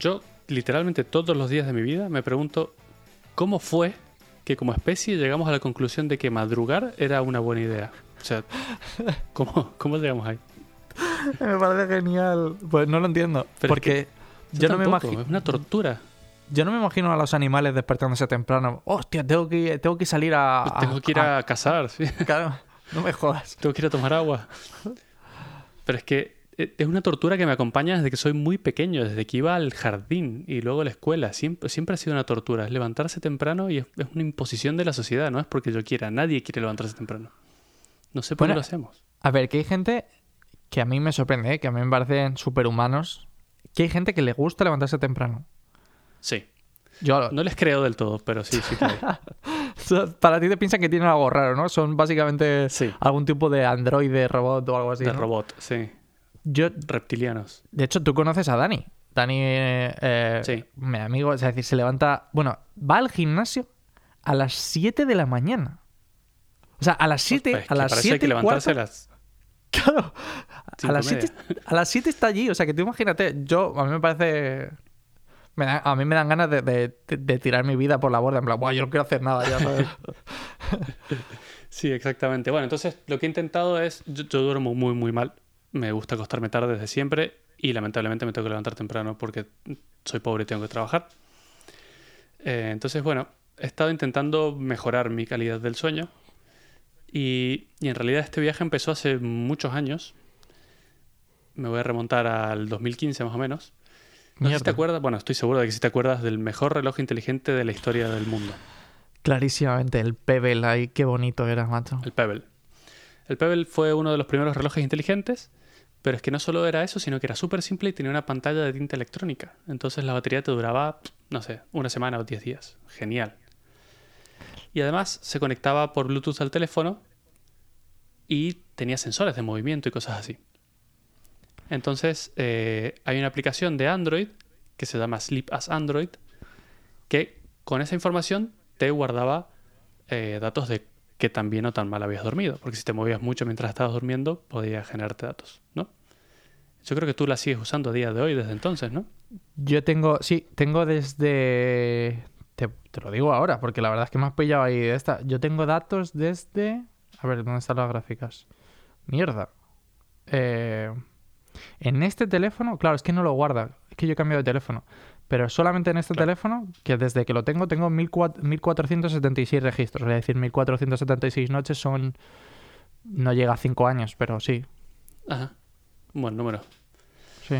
Yo, literalmente todos los días de mi vida, me pregunto cómo fue que como especie llegamos a la conclusión de que madrugar era una buena idea. O sea, ¿cómo, cómo llegamos ahí? me parece genial. Pues no lo entiendo. Pero es porque que yo no me imagino. Es una tortura. Yo no me imagino a los animales despertándose temprano. Hostia, tengo que, tengo que salir a. Pues Tengo que ir a cazar, sí. Claro, no me jodas. Tengo que ir a tomar agua. Pero es que es una tortura que me acompaña desde que soy muy pequeño, desde que iba al jardín y luego a la escuela. Siempre, siempre ha sido una tortura. Es levantarse temprano y es, es una imposición de la sociedad, no es porque yo quiera. Nadie quiere levantarse temprano. No sé por Bueno, qué lo hacemos. A ver, que hay gente que a mí me sorprende, ¿eh? que a mí me parecen superhumanos. Que hay gente que le gusta levantarse temprano. Sí. Yo, No les creo del todo, pero sí, sí que para ti te piensan que tienen algo raro, ¿no? Son básicamente Sí. algún tipo de androide, robot o algo así. De ¿no? robot, sí. Yo, Reptilianos. de hecho, tú conoces a Dani. Dani, eh, eh, Sí. mi amigo, es decir, se levanta. Bueno, va al gimnasio a las 7 de la mañana. O sea, a las 7, Pues, a las para eso hay 7 que levantarse cuarto- las Claro. A las, y media. 7, a las 7 está allí. O sea, que tú imagínate, yo, a mí me parece. me da- a mí me dan ganas de, de- de- de tirar mi vida por la borda. En plan, "Buah, yo no quiero hacer nada ya, ¿sabes? Sí, exactamente. Bueno, entonces lo que he intentado es, yo, yo duermo muy, muy mal. Me gusta acostarme tarde desde siempre y lamentablemente me tengo que levantar temprano porque soy pobre y tengo que trabajar. Eh, entonces, bueno, he estado intentando mejorar mi calidad del sueño y, y en realidad este viaje empezó hace muchos años. Me voy a remontar al 2015 más o menos. No sé si te acuerdas, bueno, estoy seguro de que si te acuerdas del mejor reloj inteligente de la historia del mundo. Clarísimamente, el Pebble ahí, qué bonito era, macho. El Pebble. El Pebble fue uno de los primeros relojes inteligentes, pero es que no solo era eso, sino que era súper simple y tenía una pantalla de tinta electrónica. Entonces la batería te duraba, no sé, una semana o 10 días. Genial. Y además se conectaba por Bluetooth al teléfono y tenía sensores de movimiento y cosas así. Entonces eh, hay una aplicación de Android que se llama Sleep as Android que con esa información te guardaba eh, datos de qué tan bien o tan mal habías dormido. Porque si te movías mucho mientras estabas durmiendo, podía generarte datos, ¿no? Yo creo que tú la sigues usando a día de hoy, desde entonces, ¿no? Yo tengo, sí, tengo desde... Te, te lo digo ahora, porque la verdad es que me has pillado ahí de esta. Yo tengo datos desde... A ver, ¿dónde están las gráficas? Mierda. Eh, en este teléfono, claro, es que no lo guarda. Es que yo he cambiado de teléfono. Pero solamente en este Claro. teléfono, que desde que lo tengo, tengo 1400 1476 registros. Es decir, 1476 noches son... No llega a 5 años, pero sí. Ajá. Un buen número. Sí.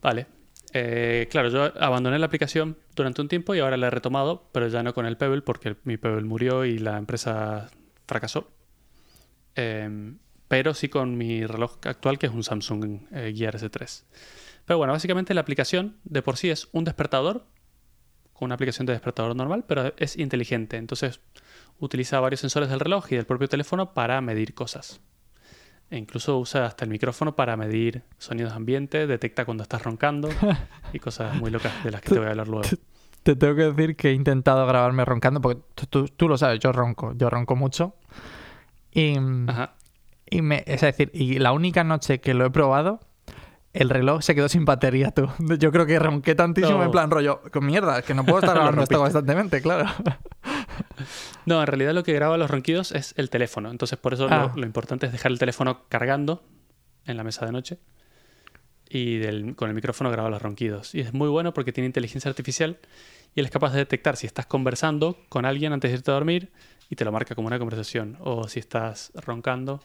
Vale. Eh, claro, yo abandoné la aplicación durante un tiempo y ahora la he retomado, pero ya no con el Pebble, porque mi Pebble murió y la empresa fracasó. Em, pero sí con mi reloj actual, que es un Samsung eh, Gear S3. Pero bueno, básicamente la aplicación de por sí es un despertador, con una aplicación de despertador normal, pero es inteligente. Entonces utiliza varios sensores del reloj y del propio teléfono para medir cosas. E incluso usa hasta el micrófono para medir sonidos ambiente, detecta cuando estás roncando y cosas muy locas de las que te voy a hablar luego. Te tengo que decir que he intentado grabarme roncando, porque tú, lo sabes, yo ronco, yo ronco mucho. Y, Ajá. y me, es decir, y la única noche que lo he probado, el reloj se quedó sin batería, tú. Yo creo que ronqué tantísimo No. en plan rollo, con mierda, que no puedo estar Lo grabando esto constantemente, claro. No, en realidad lo que graba los ronquidos es el teléfono. Entonces, por eso Ah. lo, lo importante es dejar el teléfono cargando en la mesa de noche. Y del- con el micrófono graba los ronquidos. Y es muy bueno porque tiene inteligencia artificial y él es capaz de detectar si estás conversando con alguien antes de irte a dormir y te lo marca como una conversación. O si estás roncando,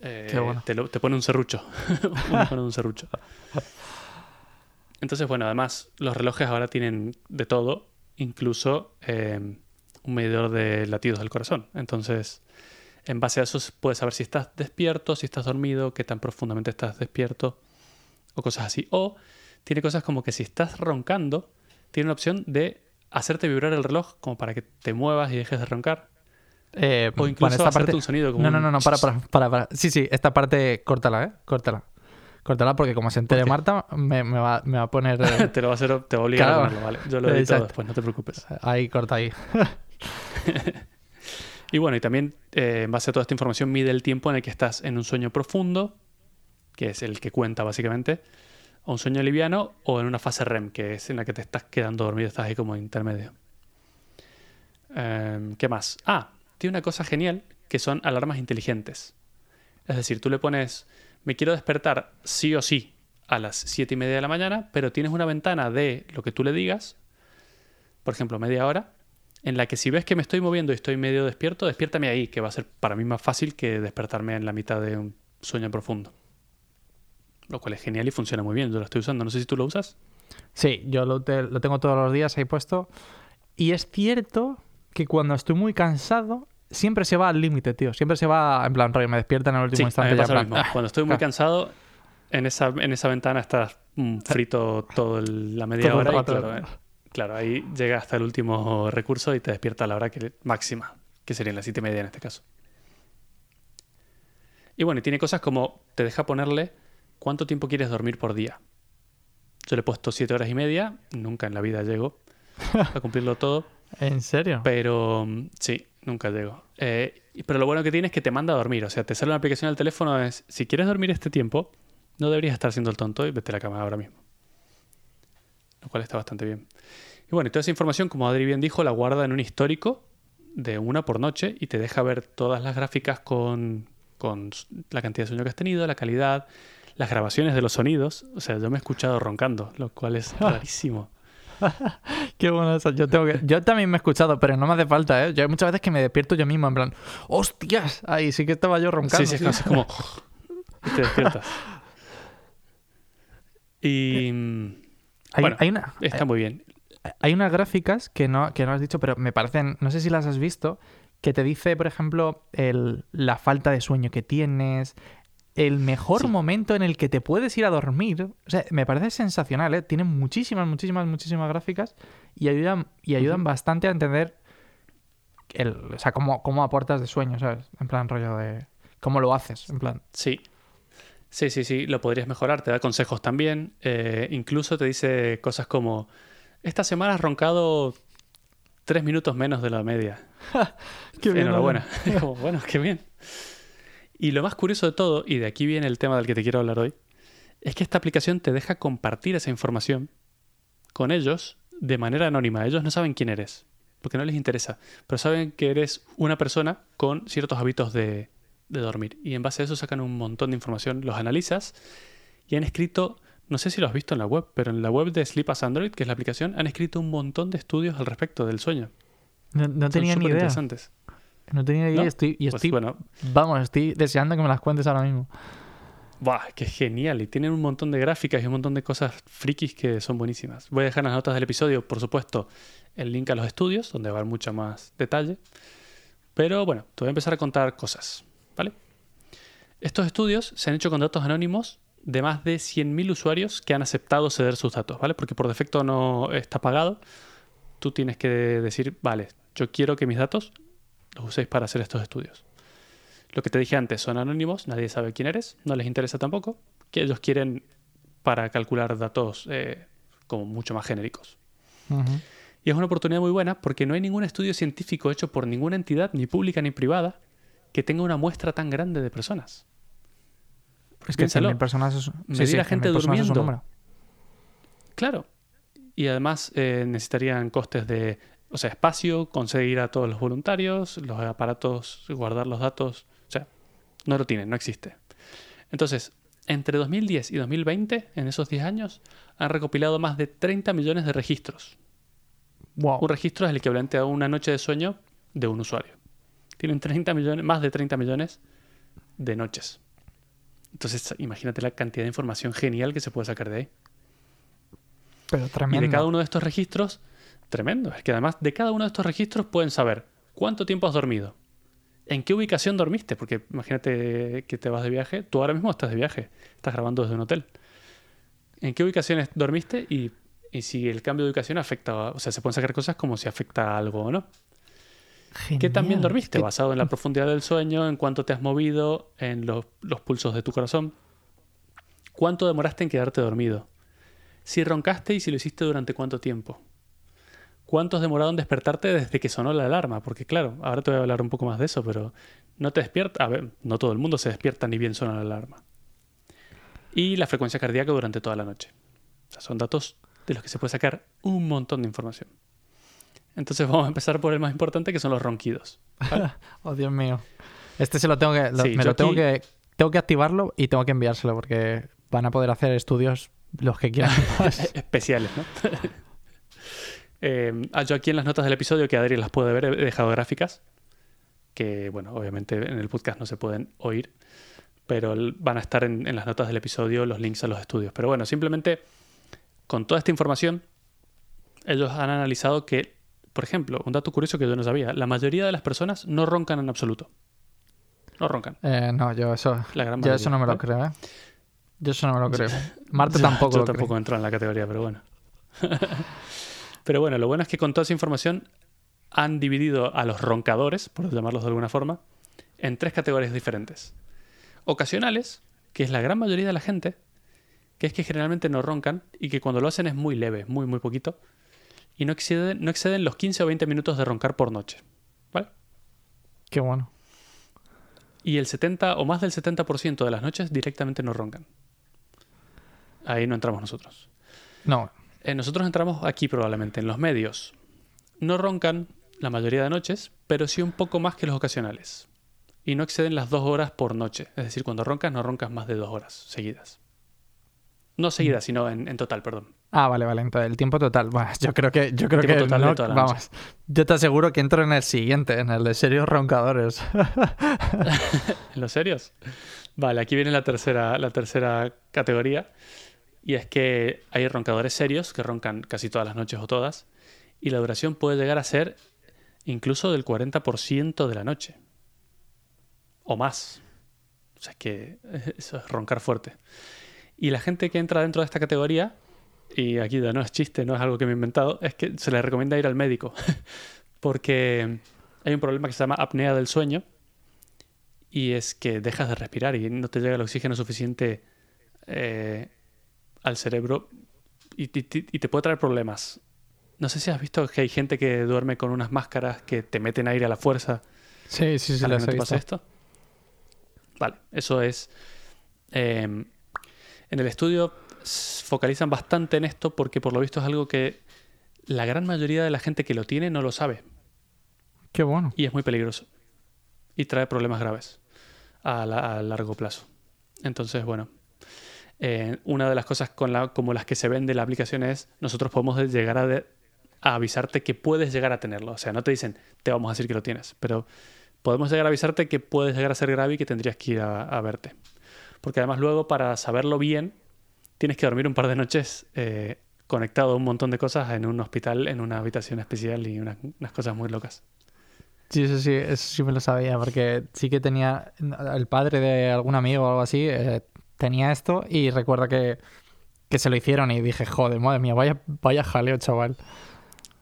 eh, Qué bueno. te, lo- te pone un serrucho. Uno pone un serrucho. Entonces, bueno, además los relojes ahora tienen de todo, incluso eh, un medidor de latidos del corazón. Entonces, en base a eso puedes saber si estás despierto, si estás dormido, qué tan profundamente estás despierto o cosas así. O tiene cosas como que si estás roncando, tiene una opción de hacerte vibrar el reloj como para que te muevas y dejes de roncar. Eh, O incluso hacerte un sonido como No, no, no, no, para, para, para, para. Sí, sí, esta parte, córtala, ¿eh? Córtala. Córtala porque como se entere. Marta, me, me va, me va a poner... eh, te lo va a hacer, te va a obligar Claro. a ponerlo, ¿vale? Yo lo edito Exacto. después, no te preocupes. ahí, corta ahí. Y bueno, y también eh, en base a toda esta información mide el tiempo en el que estás en un sueño profundo, que es el que cuenta básicamente, o un sueño liviano o en una fase REM, que es en la que te estás quedando dormido, estás ahí como intermedio. Em, ¿Qué más? Ah, tiene una cosa genial que son alarmas inteligentes. Es decir, tú le pones, me quiero despertar sí o sí a las 7 y media de la mañana, pero tienes una ventana de lo que tú le digas, por ejemplo, media hora, en la que si ves que me estoy moviendo y estoy medio despierto, despiértame ahí, que va a ser para mí más fácil que despertarme en la mitad de un sueño profundo. Lo cual es genial y funciona muy bien. Yo lo estoy usando. No sé si tú lo usas. Sí, yo lo, te- lo tengo todos los días ahí puesto. Y es cierto que cuando estoy muy cansado, siempre se va al límite, tío. Siempre se va en plan rollo, me despierta en el último Sí, a instante. ya plan. "Ah". Cuando estoy muy cansado, en esa, en esa ventana estás mm, frito toda la media Todo el hora. y rato. claro, eh, claro, ahí llega hasta el último recurso y te despierta a la hora que, máxima, que serían las siete y media en este caso. Y bueno, y tiene cosas como te deja ponerle cuánto tiempo quieres dormir por día. Yo le he puesto siete horas y media, nunca en la vida llego a cumplirlo todo. ¿En serio? Pero mm, sí, nunca llego. Eh, pero lo bueno que tiene es que te manda a dormir. O sea, te sale una aplicación al teléfono, es, si quieres dormir este tiempo, no deberías estar siendo el tonto y vete a la cama ahora mismo. Lo cual está bastante bien. Y bueno, y toda esa información, como Adri bien dijo, la guarda en un histórico de una por noche y te deja ver todas las gráficas con, con la cantidad de sueño que has tenido, la calidad, las grabaciones de los sonidos. O sea, yo me he escuchado roncando, lo cual es rarísimo. Qué bueno eso. Yo, tengo que... yo también me he escuchado, pero no me hace falta, ¿eh? Yo hay muchas veces que me despierto yo mismo en plan, ¡hostias! Ahí sí que estaba yo roncando. Sí, sí, es como- es como. y te despiertas. Y. Hay, bueno, hay una, Está muy bien. hay unas gráficas que no, que no has dicho, pero me parecen, no sé si las has visto, que te dice, por ejemplo, el, la falta de sueño que tienes, el mejor Sí. momento en el que te puedes ir a dormir. O sea, me parece sensacional, ¿eh? Tienen muchísimas, muchísimas, muchísimas gráficas y ayudan, y ayudan bastante a entender el, o sea, cómo, cómo aportas de sueño, ¿sabes? En plan rollo de... ¿Cómo lo haces? En plan... Sí. Sí, sí, sí. Lo podrías mejorar. Te da consejos también. Eh, incluso te dice cosas como: Esta semana has roncado tres minutos menos de la media. Qué bien, Enhorabuena. Como, bueno, qué bien. Y lo más curioso de todo, y de aquí viene el tema del que te quiero hablar hoy, es que esta aplicación te deja compartir esa información con ellos de manera anónima. Ellos no saben quién eres, porque no les interesa, pero saben que eres una persona con ciertos hábitos de, de dormir. Y en base a eso sacan un montón de información, los analizas y han escrito, no sé si lo has visto en la web, pero en la web de Sleep as Android, que es la aplicación, han escrito un montón de estudios al respecto del sueño. No, tenía ni idea. superinteresantes. No tenía ni idea ¿No? y estoy, y Pues estoy bueno, vamos, estoy deseando que me las cuentes ahora mismo. Buah, qué genial. Y tienen un montón de gráficas y un montón de cosas frikis que son buenísimas. Voy a dejar en las notas del episodio, por supuesto, el link a los estudios, donde va a haber mucho más detalle. Pero bueno, te voy a empezar a contar cosas, ¿vale? Estos estudios se han hecho con datos anónimos de más de 100.000 usuarios que han aceptado ceder sus datos, ¿vale? Porque por defecto no está pagado. Tú tienes que decir, vale, yo quiero que mis datos los uséis para hacer estos estudios. Lo que te dije antes, son anónimos, nadie sabe quién eres, no les interesa tampoco, que ellos quieren para calcular datos eh, como mucho más genéricos. Y es una oportunidad muy buena porque no hay ningún estudio científico hecho por ninguna entidad, ni pública ni privada, que tenga una muestra tan grande de personas. Es que Piénsalo. 100.000 personas es, a gente 100.000 personas es un durmiendo. Claro. Y además eh, necesitarían costes de, o sea, espacio, conseguir a todos los voluntarios, los aparatos, guardar los datos. O sea, no lo tienen, no existe. Entonces, entre 2010 y 2020, en esos 10 años, han recopilado más de 30 millones de registros. Wow. Un registro es el equivalente a una noche de sueño de un usuario. Tienen 30 millones, más de 30 millones de noches. Entonces, imagínate la cantidad de información genial que se puede sacar de ahí. Pero Y tremendo. de cada uno de estos registros, tremendo, es que además de cada uno de estos registros pueden saber cuánto tiempo has dormido, en qué ubicación dormiste, porque imagínate que te vas de viaje, tú ahora mismo estás de viaje, estás grabando desde un hotel. ¿En qué ubicaciones dormiste y, y si el cambio de ubicación afecta, o sea, se pueden sacar cosas como si afecta a algo o no? ¿Qué también Genial. dormiste? Es que- Basado en la profundidad del sueño, en cuánto te has movido, en los, los pulsos de tu corazón. ¿Cuánto demoraste en quedarte dormido? Si roncaste y si lo hiciste durante cuánto tiempo. ¿Cuánto has demorado en despertarte desde que sonó la alarma? Porque claro, ahora te voy a hablar un poco más de eso, pero no te despierta. A ver, no todo el mundo se despierta ni bien suena la alarma. y la frecuencia cardíaca durante toda la noche. O sea, son datos de los que se puede sacar un montón de información. Entonces vamos a empezar por el más importante, que son los ronquidos. oh, Dios mío. Este se lo tengo que... lo- Sí, me lo tengo aquí- que... Tengo que activarlo y tengo que enviárselo porque van a poder hacer estudios los que quieran. especiales, ¿no? Eh, ah, yo aquí en las notas del episodio, que Adri las puede ver, he dejado gráficas, que, bueno, obviamente en el podcast no se pueden oír, pero van a estar en, en las notas del episodio los links a los estudios. Pero bueno, simplemente con toda esta información, ellos han analizado que, por ejemplo, un dato curioso que yo no sabía, la mayoría de las personas no roncan en absoluto. No roncan, Eh, no, yo eso... la gran Yo mayoría. eso no me lo creo, ¿eh? Yo eso no me lo creo. Marte Yo- tampoco Yo lo tampoco creo. entro en la categoría, pero bueno. pero bueno, lo bueno es que con toda esa información han dividido a los roncadores, por llamarlos de alguna forma, en tres categorías diferentes. Ocasionales, que es la gran mayoría de la gente, que es que generalmente no roncan y que cuando lo hacen es muy leve, muy, muy poquito, y no exceden, no exceden los 15 o 20 minutos de roncar por noche. ¿Vale? Qué bueno. Y el 70 o más del 70% de las noches directamente no roncan. Ahí no entramos nosotros. No, Eh, nosotros entramos aquí probablemente en los medios. No roncan la mayoría de noches, pero sí un poco más que los ocasionales. Y no exceden las dos horas por noche. Es decir, cuando roncas no roncas más de dos horas seguidas. No seguidas, sino en, en total, perdón. Ah, vale, vale. Entonces, el tiempo total. Bueno, yo creo que, yo creo Tiempo que total no, vamos. Yo te aseguro que entro en el siguiente, en el de serios roncadores. ¿En los serios? Vale, aquí viene la tercera, la tercera categoría. Y es que hay roncadores serios que roncan casi todas las noches o todas. Y la duración puede llegar a ser incluso del 40% de la noche. O más. O sea, es que eh, eso es roncar fuerte. Y la gente que entra dentro de esta categoría, y aquí ya no es chiste, no es algo que me he inventado, es que se le recomienda ir al médico. Porque hay un problema que se llama apnea del sueño y es que dejas de respirar y no te llega el oxígeno suficiente eh, al cerebro y, te puede traer problemas. No sé si has visto que hay gente que duerme con unas máscaras que te meten aire a la fuerza Sí, sí, sí, no visto. esto. Vale, eso es... eh, en el estudio focalizan bastante en esto porque por lo visto es algo que la gran mayoría de la gente que lo tiene no lo sabe Qué bueno. y es muy peligroso y trae problemas graves a, la- a largo plazo. Entonces, bueno, eh, una de las cosas con la, como las que se vende la aplicación es nosotros podemos llegar a, de- a avisarte que puedes llegar a tenerlo. O sea, no te dicen te vamos a decir que lo tienes, pero podemos llegar a avisarte que puedes llegar a ser grave y que tendrías que ir a, a verte. Porque además luego para saberlo bien tienes que dormir un par de noches eh, conectado a un montón de cosas en un hospital, en una habitación especial y unas- unas cosas muy locas. Sí, sí, sí, eso sí me lo sabía, porque sí que tenía el padre de algún amigo o algo así, eh, tenía esto y recuerda que, que se lo hicieron y dije, joder, madre mía, vaya, vaya jaleo, chaval.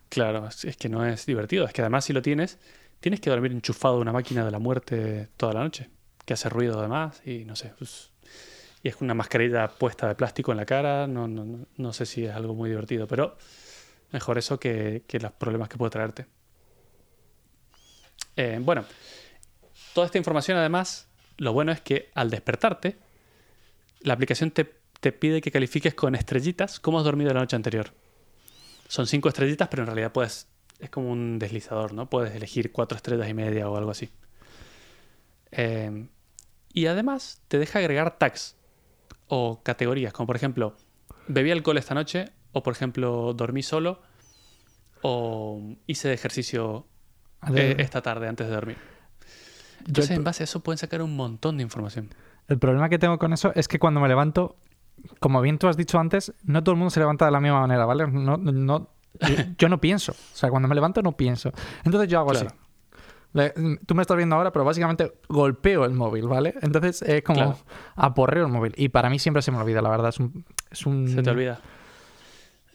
Claro, es es que no es divertido. Es que además si lo tienes, tienes que dormir enchufado a una máquina de la muerte toda la noche, que hace ruido además y no sé. pues, y es una mascarilla puesta de plástico en la cara. No, no, no, sé si es algo muy divertido, pero mejor eso que, que los problemas que puede traerte. Eh, bueno, toda esta información además, lo bueno es que al despertarte, la aplicación te, te pide que califiques con estrellitas cómo has dormido la noche anterior. Son cinco estrellitas, pero en realidad puedes. Es como un deslizador, ¿no? Puedes elegir cuatro estrellas y media o algo así. Eh, y además te deja agregar tags o categorías, como por ejemplo, bebí alcohol esta noche, o por ejemplo, dormí solo, o hice ejercicio eh, esta tarde antes de dormir. Entonces, el- en base a eso pueden sacar un montón de información. El problema que tengo con eso es que cuando me levanto, como bien tú has dicho antes, no todo el mundo se levanta de la misma manera, ¿vale? No, no, yo, yo no pienso. O sea, cuando me levanto no pienso. Entonces yo hago Claro. así. Le- tú me estás viendo ahora, pero básicamente golpeo el móvil, ¿vale? Entonces es como Claro. aporreo el móvil. Y para mí siempre se me olvida, la verdad. Es un... Es un... Se te olvida.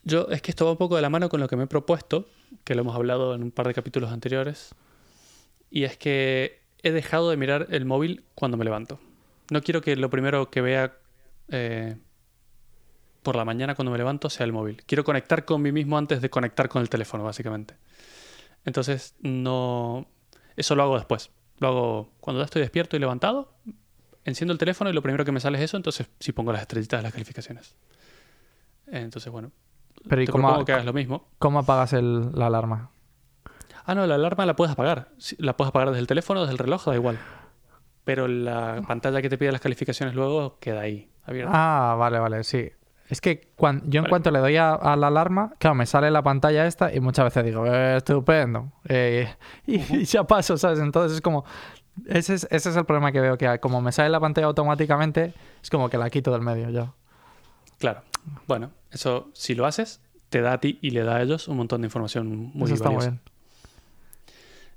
Yo, es que esto va un poco de la mano con lo que me he propuesto, que lo hemos hablado en un par de capítulos anteriores, y es que he dejado de mirar el móvil cuando me levanto. No quiero que lo primero que vea eh, por la mañana cuando me levanto sea el móvil. Quiero conectar con mí mismo antes de conectar con el teléfono, básicamente. Entonces, no. Eso lo hago después. Lo hago cuando ya estoy despierto y levantado. enciendo el teléfono y lo primero que me sale es eso, entonces sí pongo las estrellitas de las calificaciones. Entonces, bueno, Pero ¿y te cómo, propongo que hagas lo mismo. cómo apagas el- la alarma? Ah, no, la alarma la puedes apagar. La puedes apagar desde el teléfono, desde el reloj, da igual. Pero la pantalla que te pide las calificaciones luego queda ahí, abierta. Ah, vale, vale, sí. Es que cuan- yo en Vale. cuanto le doy a, a la alarma, claro, me sale la pantalla esta y muchas veces digo, "Eh, estupendo. eh, y, y ya paso, ¿sabes? Entonces es como... Ese es, ese es el problema que veo, que como me sale la pantalla automáticamente, es como que la quito del medio ya. Claro. Bueno, eso si lo haces, te da a ti y le da a ellos un montón de información muy Eso está muy bien.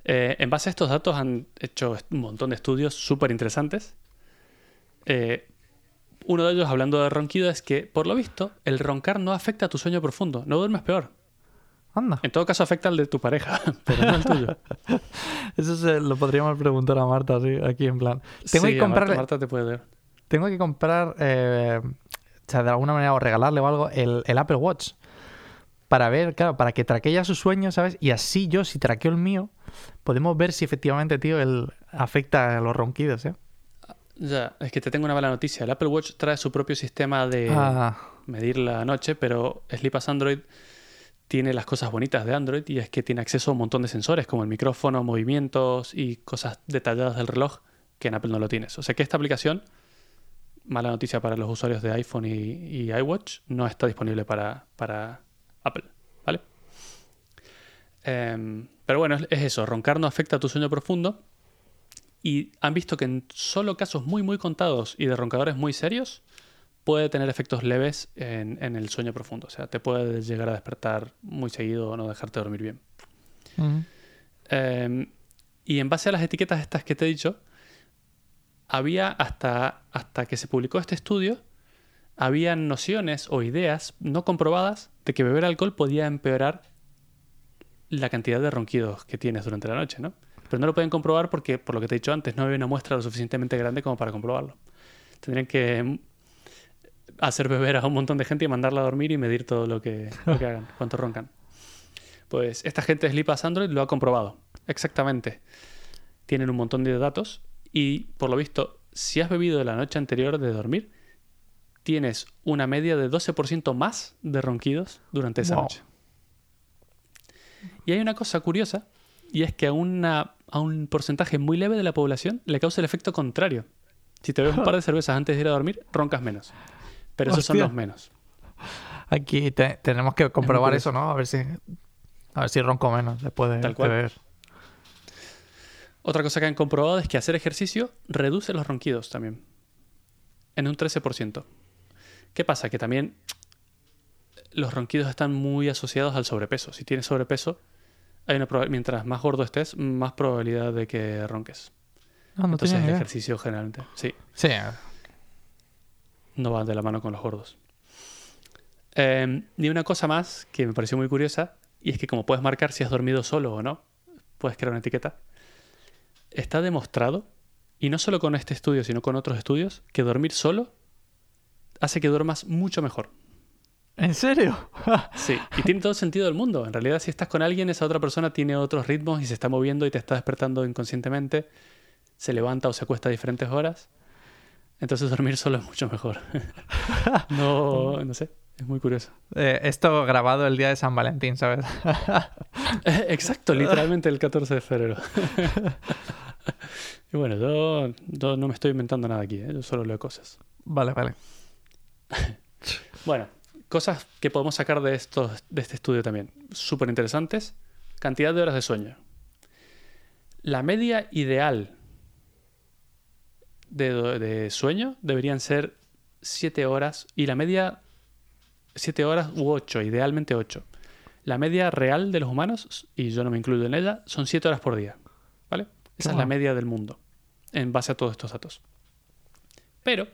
Eh, en base a estos datos han hecho un montón de estudios súper interesantes. Eh, uno de ellos, hablando de ronquido, es que, por lo visto, el roncar no afecta a tu sueño profundo. No duermes peor. Anda. En todo caso, afecta al de tu pareja, pero no al tuyo. Eso se lo podríamos preguntar a Marta, sí, aquí en plan. Tengo Sí, que a Marta- comprarle, Marta te puede ver. tengo que comprar, eh, o sea, de alguna manera, o regalarle o algo, el, el Apple Watch. Para ver, claro, para que traquee ya sus sueños, ¿sabes? Y así yo, si traqueo el mío, podemos ver si efectivamente, tío, él afecta a los ronquidos, ¿eh? Ya, es que te tengo una mala noticia. El Apple Watch trae su propio sistema de Ah, medir la noche, pero Sleepas Android tiene las cosas bonitas de Android y es que tiene acceso a un montón de sensores como el micrófono, movimientos y cosas detalladas del reloj que en Apple no lo tienes. O sea que esta aplicación, mala noticia para los usuarios de iPhone y, y iWatch, no está disponible para, para Apple, ¿vale? Em, pero bueno, es, es eso, roncar no afecta a tu sueño profundo y han visto que en solo casos muy muy contados y de roncadores muy serios puede tener efectos leves en, en el sueño profundo. O sea, te puede llegar a despertar muy seguido o no dejarte dormir bien. Eh, y en base a las etiquetas estas que te he dicho, había hasta, hasta que se publicó este estudio, había nociones o ideas no comprobadas de que beber alcohol podía empeorar la cantidad de ronquidos que tienes durante la noche, ¿no? Pero no lo pueden comprobar porque, por lo que te he dicho antes, no había una muestra lo suficientemente grande como para comprobarlo. Tendrían que mm, hacer beber a un montón de gente y mandarla a dormir y medir todo lo que, lo que hagan, cuánto roncan. Pues esta gente de Sleepas Android lo ha comprobado. Exactamente. Tienen un montón de datos y, por lo visto, si has bebido la noche anterior de dormir, tienes una media de 12% más de ronquidos durante esa Wow. noche. Y hay una cosa curiosa, y es que a, una, a un porcentaje muy leve de la población le causa el efecto contrario. Si te bebes un par de cervezas antes de ir a dormir, roncas menos. Pero esos son los menos. Aquí te- tenemos que comprobar eso, ¿no? A ver si, a ver si ronco menos después de, Tal de beber. Otra cosa que han comprobado es que hacer ejercicio reduce los ronquidos también. En un 13%. ¿Qué pasa? Que también los ronquidos están muy asociados al sobrepeso. Si tienes sobrepeso, hay una mientras más gordo estés, más probabilidad de que ronques. No, no Entonces el idea. ejercicio generalmente, sí, Sí, no va de la mano con los gordos. Eh, y una cosa más que me pareció muy curiosa, y es que como puedes marcar si has dormido solo o no, puedes crear una etiqueta. Está demostrado, y no solo con este estudio, sino con otros estudios, que dormir solo hace que duermas mucho mejor. ¿En serio? Sí, y tiene todo el sentido del mundo. En realidad, si estás con alguien, esa otra persona tiene otros ritmos y se está moviendo y te está despertando inconscientemente, se levanta o se acuesta a diferentes horas. Entonces dormir solo es mucho mejor. no, no sé, es muy curioso. Eh, esto grabado el día de San Valentín, ¿sabes? Exacto, literalmente el 14 de febrero. y bueno, yo, yo no me estoy inventando nada aquí, ¿eh? yo solo leo cosas. vale, vale. Bueno, cosas que podemos sacar de, estos, de este estudio también. Súper interesantes. Cantidad de horas de sueño. La media ideal de, de sueño deberían ser 7 horas y la media 7 horas u 8, idealmente 8. La media real de los humanos, y yo no me incluyo en ella, son 7 horas por día. ¿Vale? Esa es la bueno. media del mundo, en base a todos estos datos. Pero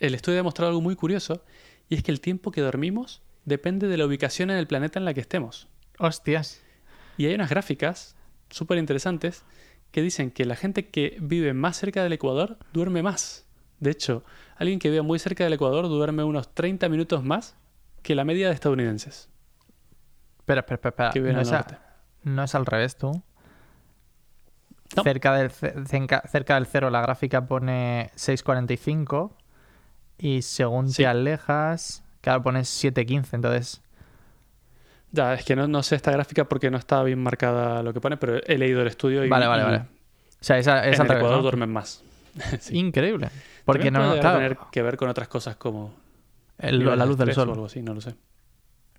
el estudio ha demostrado algo muy curioso, y es que el tiempo que dormimos depende de la ubicación en el planeta en la que estemos. Hostias. Y hay unas gráficas súper interesantes que dicen que la gente que vive más cerca del Ecuador duerme más. De hecho, alguien que vive muy cerca del Ecuador duerme unos 30 minutos más que la media de estadounidenses Espera, espera, espera. espera. que viven No, al es a- no es al revés, tú. No. Cerca, del, cerca del cero la gráfica pone 6.45 y según Sí. te alejas, claro, pones 7.15. Entonces, Ya, es que no, no sé esta gráfica porque no está bien marcada lo que pone, pero he leído el estudio y, Vale, vale, y vale. o sea, esa, en es al el Ecuador ¿no? duermen más. Sí. Increíble. Porque También no, puede claro, tener que ver con otras cosas como el- la luz del sol. o algo así, no lo sé.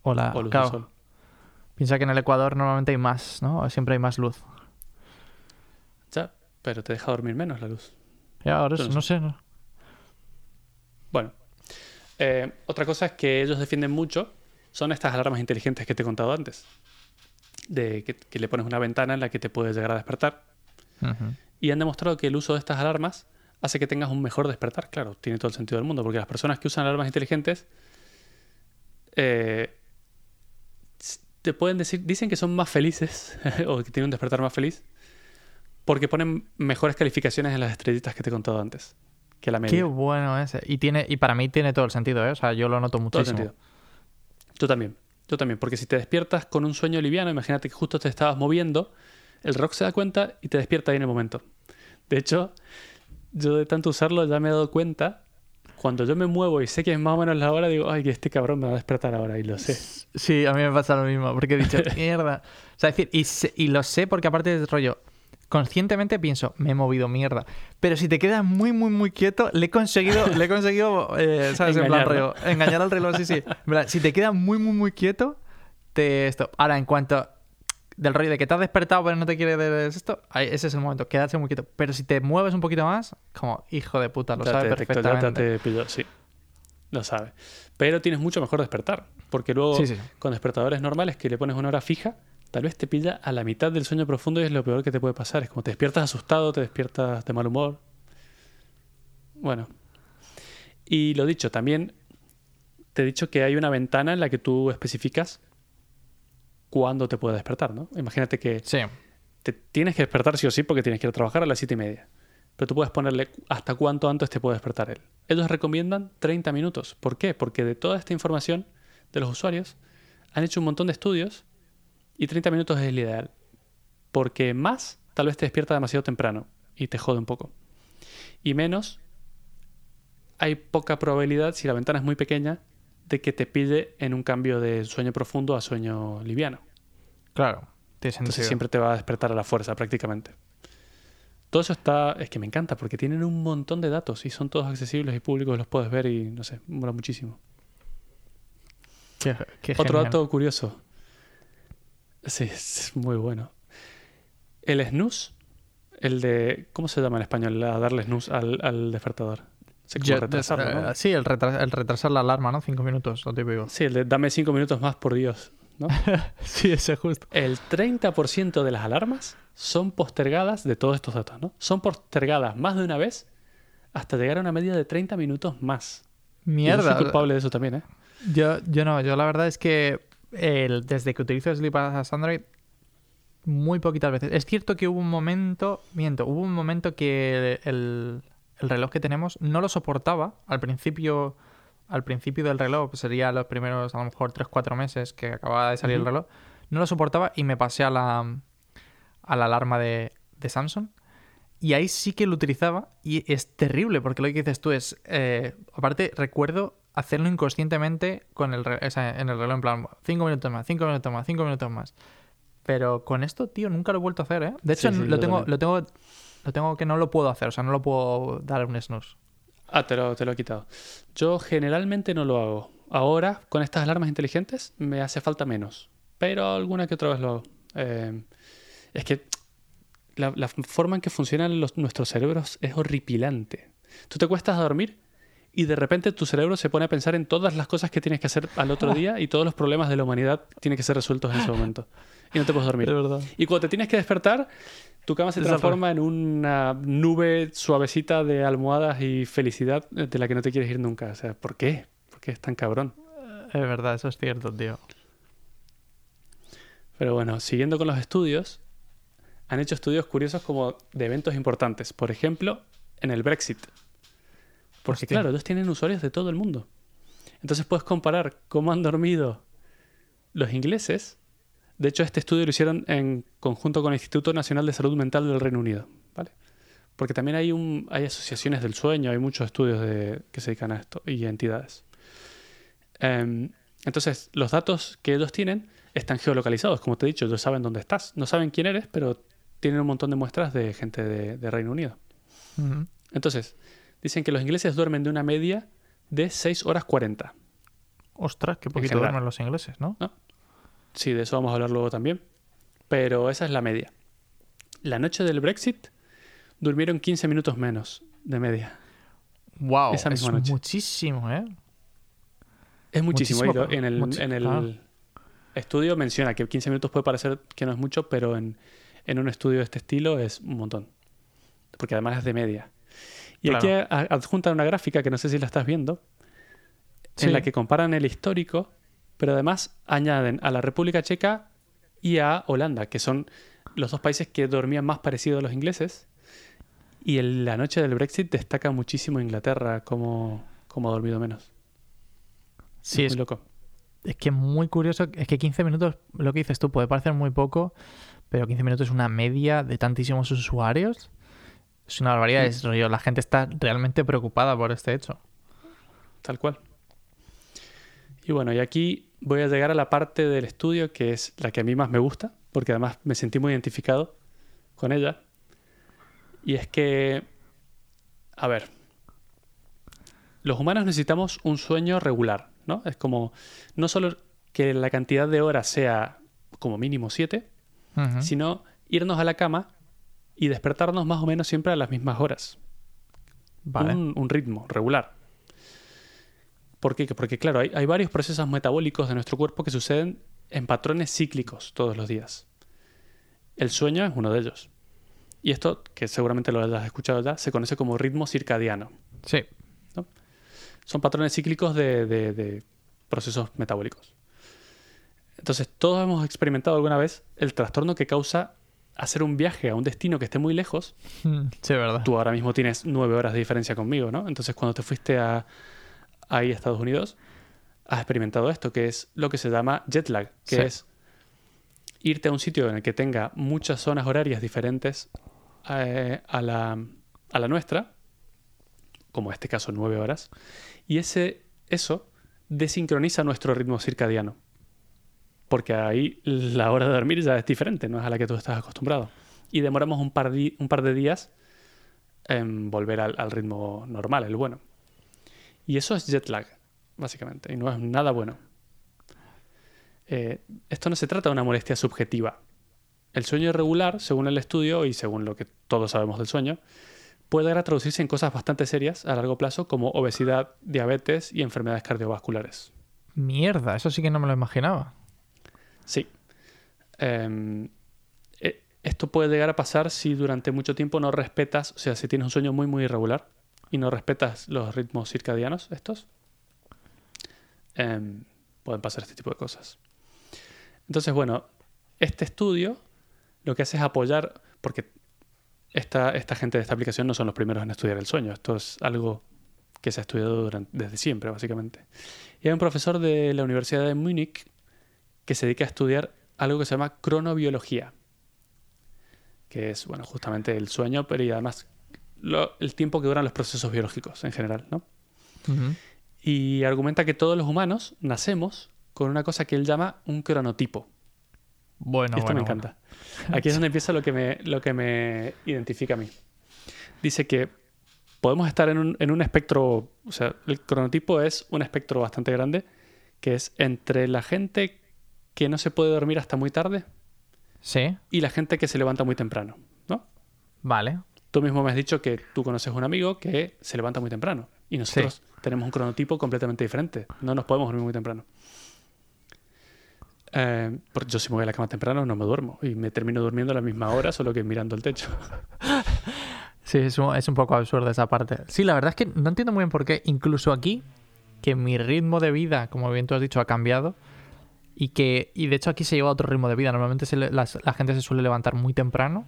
O la, O luz claro, del sol. Piensa que en el Ecuador normalmente hay más, ¿no? Siempre hay más luz. Ya, pero te deja dormir menos la luz. Ya, ahora Yo es- no no sé. no- Bueno, eh, otra cosa es que ellos defienden mucho son estas alarmas inteligentes que te he contado antes. De que, que le pones una ventana en la que te puedes llegar a despertar. Y han demostrado que el uso de estas alarmas hace que tengas un mejor despertar. Claro, tiene todo el sentido del mundo, porque las personas que usan alarmas inteligentes eh, te pueden decir, dicen que son más felices o que tienen un despertar más feliz porque ponen mejores calificaciones en las estrellitas que te he contado antes que la media. Qué bueno ese. Y, tiene, y para mí tiene todo el sentido, ¿eh? O sea, yo lo noto Todo el muchísimo. sentido. Tú también. Tú también. Porque si te despiertas con un sueño liviano, imagínate que justo te estabas moviendo, el rock se da cuenta y te despierta ahí en el momento. De hecho, yo de tanto usarlo ya me he dado cuenta. Cuando yo me muevo y sé que es más o menos la hora, digo, ay, que este cabrón me va a despertar ahora. Y lo sé. Sí, a mí me pasa lo mismo, porque he dicho, mierda. O sea, es decir, y, sé- y lo sé porque aparte del rollo, conscientemente pienso, me he movido mierda. Pero si te quedas muy, muy, muy quieto, le he conseguido, le he conseguido, eh, ¿sabes? En plan Engañar, al reloj, sí, sí. Plan, si te quedas muy, muy, muy quieto, te esto. Ahora, en cuanto del rollo de que te has despertado pero no te quieres esto, ese es el momento, quedarse muy quieto. Pero si te mueves un poquito más, como, hijo de puta, lo Ya sabe te detectó, ya perfectamente. te pilló, sí. Lo sabe. Pero tienes mucho mejor despertar. Porque luego, Sí, sí, sí. con despertadores normales que le pones una hora fija, tal vez te pilla a la mitad del sueño profundo y es lo peor que te puede pasar. Es como te despiertas asustado, te despiertas de mal humor. Bueno. Y lo dicho, también te he dicho que hay una ventana en la que tú especificas cuándo te puede despertar, ¿no? Imagínate que Sí. te tienes que despertar sí o sí porque tienes que ir a trabajar a las siete y media. Pero tú puedes ponerle hasta cuánto antes te puede despertar él. Ellos recomiendan 30 minutos. ¿Por qué? Porque de toda esta información de los usuarios han hecho un montón de estudios y 30 minutos es el ideal. Porque más tal vez te despierta demasiado temprano y te jode un poco. Y menos hay poca probabilidad, si la ventana es muy pequeña, de que te pille en un cambio de sueño profundo a sueño liviano. Claro, tiene sentido. Entonces siempre te va a despertar a la fuerza prácticamente. Todo eso está, es que me encanta porque tienen un montón de datos y son todos accesibles y públicos, los puedes ver y no sé, mola muchísimo. Qué- qué Otro genial. dato curioso. Sí, es muy bueno. El snooze, el de, ¿cómo se llama en español? A darle snooze al, al despertador. Sí, el, retra- el retrasar la alarma, ¿no? Cinco minutos, lo típico. Sí, el de dame cinco minutos más por Dios. ¿no? Sí, ese justo. El 30% de las alarmas son postergadas, de todos estos datos, ¿no? Son postergadas más de una vez hasta llegar a una media de 30 minutos más. Y yo Mierda. soy culpable de eso también, ¿eh? Yo, yo no, yo la verdad es que el- desde que utilizo Sleep as Android, muy poquitas veces. Es cierto que hubo un momento, miento, hubo un momento que el, el reloj que tenemos no lo soportaba. Al principio, al principio del reloj, pues sería los primeros a lo mejor 3-4 meses que acababa de salir el reloj, no lo soportaba y me pasé a la, a la alarma de, de Samsung. Y ahí sí que lo utilizaba y es terrible porque lo que dices tú es, eh, aparte recuerdo hacerlo inconscientemente con el, o sea, en el reloj en plan, 5 minutos más, 5 minutos más, 5 minutos más. Pero con esto, tío, nunca lo he vuelto a hacer, ¿eh? De hecho, Sí, sí, lo, tengo, lo, tengo, lo tengo que no lo puedo hacer, o sea, no lo puedo dar un snooze. Ah, te lo, te lo he quitado. Yo generalmente no lo hago. Ahora, con estas alarmas inteligentes, me hace falta menos. Pero alguna que otra vez lo hago. Eh, es que la, la forma en que funcionan los- nuestros cerebros es horripilante. Tú te cuestas a dormir y de repente tu cerebro se pone a pensar en todas las cosas que tienes que hacer al otro día y todos los problemas de la humanidad tienen que ser resueltos en ese momento. Y no te puedes dormir. verdad. Y cuando te tienes que despertar, tu cama se transforma en una nube suavecita de almohadas y felicidad de la que no te quieres ir nunca. O sea, ¿por qué? ¿Por qué es tan cabrón? Es verdad, eso es cierto, tío. Pero bueno, siguiendo con los estudios, han hecho estudios curiosos como de eventos importantes. Por ejemplo, en el Brexit. Porque Hostia. claro, ellos tienen usuarios de todo el mundo. Entonces puedes comparar cómo han dormido los ingleses De hecho, este estudio lo hicieron en conjunto con el Instituto Nacional de Salud Mental del Reino Unido, ¿vale? Porque también hay, un, hay asociaciones del sueño, hay muchos estudios de, que se dedican a esto y entidades. Em, entonces, los datos que ellos tienen están geolocalizados, como te he dicho, ellos saben dónde estás. No saben quién eres, pero tienen un montón de muestras de gente de, de Reino Unido. Ujú. Entonces, dicen que los ingleses duermen de una media de 6 horas 40. Ostras, qué poquito duermen los ingleses, ¿no? Sí, de eso vamos a hablar luego también. Pero esa es la media. La noche del Brexit durmieron 15 minutos menos de media. Wow, Esa es misma noche. muchísimo, ¿eh? Es muchísimo. En el, en estudio menciona que 15 minutos puede parecer que no es mucho, pero en, en un estudio de este estilo es un montón. Porque además es de media. Y Claro. aquí adjuntan una gráfica que no sé si la estás viendo, Sí. en la que comparan el histórico, pero además añaden a la República Checa y a Holanda, que son los dos países que dormían más parecido a los ingleses. Y en la noche del Brexit destaca muchísimo Inglaterra como, como ha dormido menos. Sí, muy es, loco. es que es muy curioso. Es que 15 minutos, lo que dices tú, puede parecer muy poco, pero 15 minutos es una media de tantísimos usuarios. Es una barbaridad. Es rollo, la gente está realmente preocupada por este hecho. Tal cual. Y bueno, y aquí voy a llegar a la parte del estudio que es la que a mí más me gusta, porque además me sentí muy identificado con ella. Y es que, a ver, los humanos necesitamos un sueño regular, ¿no? Es como, no solo que la cantidad de horas sea como mínimo 7, Ujú. sino irnos a la cama y despertarnos más o menos siempre a las mismas horas Vale. un, un ritmo regular. ¿Por qué? Porque, claro, hay, hay varios procesos metabólicos de nuestro cuerpo que suceden en patrones cíclicos todos los días. El sueño es uno de ellos. Y esto, que seguramente lo hayas escuchado ya, se conoce como ritmo circadiano. Sí. Son patrones cíclicos de, de- de procesos metabólicos. Entonces, todos hemos experimentado alguna vez el trastorno que causa hacer un viaje a un destino que esté muy lejos Sí, verdad. tú ahora mismo tienes nueve horas de diferencia conmigo, ¿no? Entonces, cuando te fuiste a, ahí a Estados Unidos, has experimentado esto, que es lo que se llama jet lag, que Sí. es irte a un sitio en el que tenga muchas zonas horarias diferentes eh, a, la, a la nuestra, como en este caso nueve horas, y ese, eso desincroniza nuestro ritmo circadiano. Porque ahí la hora de dormir ya es diferente, no es a la que tú estás acostumbrado. Y demoramos un par, de días en volver al, ritmo normal, el bueno. Y eso es jet lag, básicamente, y no es nada bueno. Eh, esto no se trata de una molestia subjetiva. El sueño irregular, según el estudio y según lo que todos sabemos del sueño, puede traducirse en cosas bastante serias a largo plazo como obesidad, diabetes y enfermedades cardiovasculares. Mierda, eso sí que no me lo imaginaba. Sí. Em, eh, esto puede llegar a pasar si durante mucho tiempo no respetas, o sea, si tienes un sueño muy, muy irregular y no respetas los ritmos circadianos estos, em, pueden pasar este tipo de cosas. Entonces, bueno, este estudio lo que hace es apoyar, porque esta, esta gente de esta aplicación no son los primeros en estudiar el sueño, esto es algo que se ha estudiado durante- desde siempre, básicamente. Y hay un profesor de la Universidad de Múnich que se dedica a estudiar algo que se llama cronobiología, que es, bueno, justamente el sueño, pero y además lo- el tiempo que duran los procesos biológicos en general, ¿no? Y argumenta que todos los humanos nacemos con una cosa que él llama un cronotipo. Bueno, Y esto bueno, me encanta. Aquí es donde empieza lo que me, lo que me identifica a mí. Dice que podemos estar en un, en un espectro, o sea, el cronotipo es un espectro bastante grande, que es entre la gente que no se puede dormir hasta muy tarde. Sí, y la gente que se levanta muy temprano, ¿no? vale. Tú mismo me has dicho que tú conoces un amigo que se levanta muy temprano y nosotros tenemos un cronotipo completamente diferente. No nos podemos dormir muy temprano. Eh, porque yo si me voy a la cama temprano no me duermo y me termino durmiendo a la misma hora solo que mirando el techo. Sí, es un, es un poco absurdo esa parte. Sí, la verdad es que no entiendo muy bien por qué, incluso aquí, que mi ritmo de vida, como bien tú has dicho, ha cambiado. Y que, y de hecho aquí se lleva otro ritmo de vida. Normalmente se le- las- la gente se suele levantar muy temprano.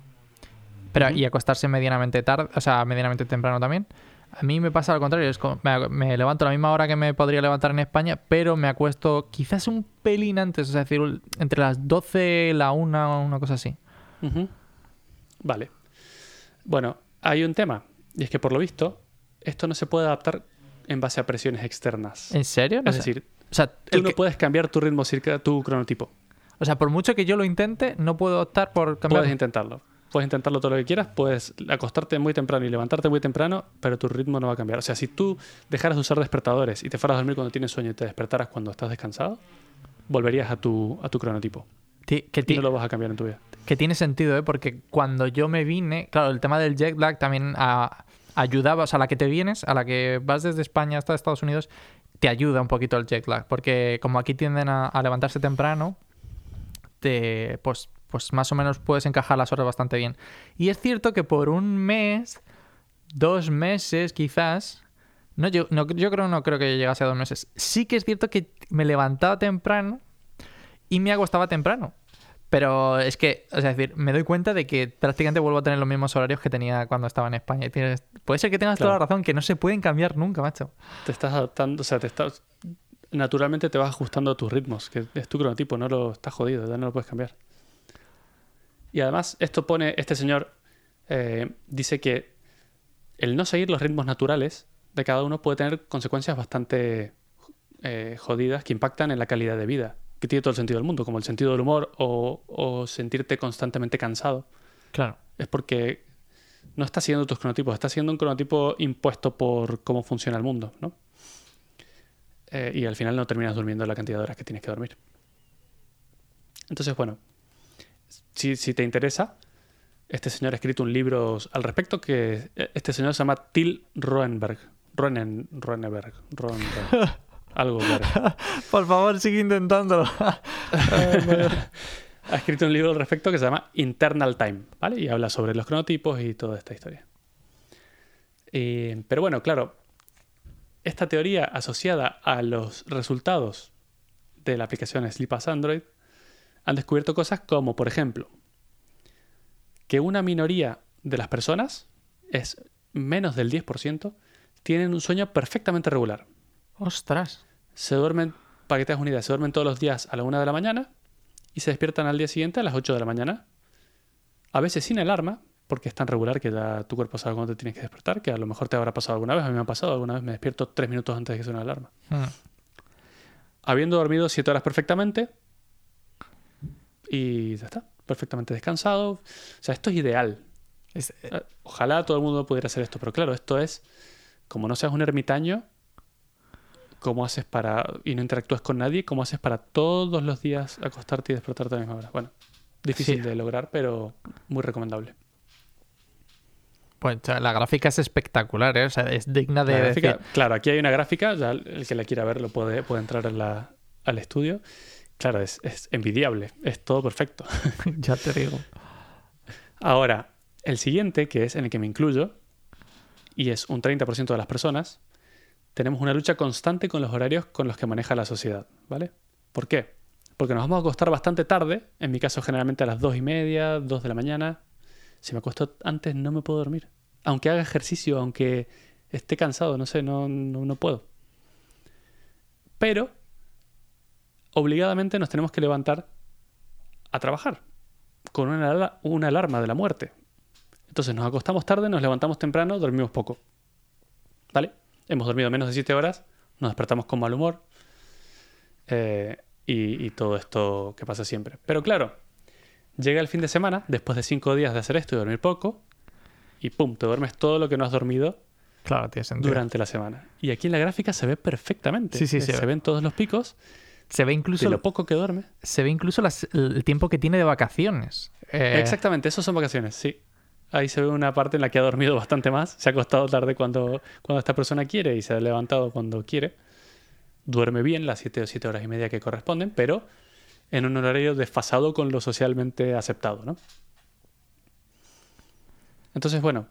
Pero, y acostarse medianamente tarde, o sea, medianamente temprano también. A mí me pasa al contrario, es como- me, me levanto a la misma hora que me podría levantar en España, pero me acuesto quizás un pelín antes, o sea, es decir, entre las 12 y la 1, una cosa así. Vale. Bueno, hay un tema, y es que por lo visto, esto no se puede adaptar en base a presiones externas. ¿En serio? No es sé. decir, o sea, tú no que- puedes cambiar tu ritmo circa tu cronotipo. o sea, por mucho que yo lo intente, no puedo optar por cambiar. Puedes intentarlo. Puedes intentarlo todo lo que quieras, puedes acostarte muy temprano y levantarte muy temprano, pero tu ritmo no va a cambiar. O sea, si tú dejaras de usar despertadores y te fueras a dormir cuando tienes sueño y te despertaras cuando estás descansado, volverías a tu, a tu cronotipo. Ti- que, ti- no lo vas a cambiar en tu vida. que tiene sentido, ¿eh? Porque cuando yo me vine, claro, el tema del jet lag también ah, ayudaba, o sea, a la que te vienes, a la que vas desde España hasta Estados Unidos, te ayuda un poquito el jet lag, porque como aquí tienden a, levantarse temprano, te, pues, pues más o menos puedes encajar las horas bastante bien. Y es cierto que por un mes, dos meses quizás, no, yo, no, yo creo no creo que llegase a dos meses. Sí que es cierto que me levantaba temprano y me acostaba temprano. Pero es que, o sea, es decir, me doy cuenta de que prácticamente vuelvo a tener los mismos horarios que tenía cuando estaba en España. Y tienes- puede ser que tengas toda la razón, que no se pueden cambiar nunca, macho. Te estás adaptando, o sea, te estás. Naturalmente te vas ajustando a tus ritmos, que es tu cronotipo, no lo estás jodido, ya no lo puedes cambiar. Y además, esto pone, este señor eh, dice que el no seguir los ritmos naturales de cada uno puede tener consecuencias bastante eh, jodidas que impactan en la calidad de vida, que tiene todo el sentido del mundo, como el sentido del humor o, o sentirte constantemente cansado. Claro. Es porque no estás siguiendo tus cronotipos, estás siguiendo un cronotipo impuesto por cómo funciona el mundo, ¿no? Eh, y al final no terminas durmiendo la cantidad de horas que tienes que dormir. Entonces, bueno, si, si te interesa, este señor ha escrito un libro al respecto que eh, este señor se llama Till Roenberg. Roenen, Roenberg. Roenberg. Algo Berg. Por favor, sigue intentándolo. ha escrito un libro al respecto que se llama Internal Time, ¿vale? Y habla sobre los cronotipos y toda esta historia. Eh, pero bueno, claro, esta teoría asociada a los resultados de la aplicación Sleep as Android han descubierto cosas como, por ejemplo, que una minoría de las personas, es menos del 10%, tienen un sueño perfectamente regular. Ostras. Se duermen, para que te hagas una idea, se duermen todos los días a la 1 de la mañana y se despiertan al día siguiente a las 8 de la mañana. A veces sin alarma, porque es tan regular que ya tu cuerpo sabe cuándo te tienes que despertar, que a lo mejor te habrá pasado alguna vez. A mí me ha pasado, alguna vez me despierto 3 minutos antes de que suene la alarma. Hmm. Habiendo dormido 7 horas perfectamente y ya está, perfectamente descansado. O sea, esto es ideal. Es- eh, Eh, Ojalá todo el mundo pudiera hacer esto, pero claro, esto es, como no seas un ermitaño, ¿cómo haces para, y no interactúas con nadie, cómo haces para todos los días acostarte y despertarte a la misma hora? Bueno, difícil Sí. de lograr, pero muy recomendable. Pues la gráfica es espectacular, ¿eh? O sea, es digna de gráfica- decir. claro, aquí hay una gráfica, ya el que la quiera ver lo puede, puede entrar en la- al estudio. Claro, es, es envidiable, es todo perfecto. ya te digo. Ahora, el siguiente, que es en el que me incluyo, y es un 30% de las personas, tenemos una lucha constante con los horarios con los que maneja la sociedad, ¿vale? ¿Por qué? Porque nos vamos a acostar bastante tarde, en mi caso generalmente a las 2 y media, 2 de la mañana. Si me acuesto antes no me puedo dormir. Aunque haga ejercicio, aunque esté cansado, no sé, no, no, no puedo. Pero, obligadamente nos tenemos que levantar a trabajar con una, una alarma de la muerte. Entonces nos acostamos tarde, nos levantamos temprano, dormimos poco. ¿Vale? Hemos dormido menos de 7 horas, nos despertamos con mal humor eh, y, y todo esto que pasa siempre. Pero claro, llega el fin de semana, después de 5 días de hacer esto y dormir poco, y pum, te duermes todo lo que no has dormido Claro, tiene sentido. durante la semana. Y aquí en la gráfica se ve perfectamente. Sí, sí, Eh, se se ve. ven todos los picos Se ve de incluso, lo poco que duerme. se ve incluso las- el tiempo que tiene de vacaciones. Eh, Exactamente, esos son vacaciones, sí. Ahí se ve una parte en la que ha dormido bastante más, se ha acostado tarde cuando, cuando esta persona quiere y se ha levantado cuando quiere. Duerme bien las 7 o 7 horas y media que corresponden, pero en un horario desfasado con lo socialmente aceptado, ¿no? Entonces, bueno,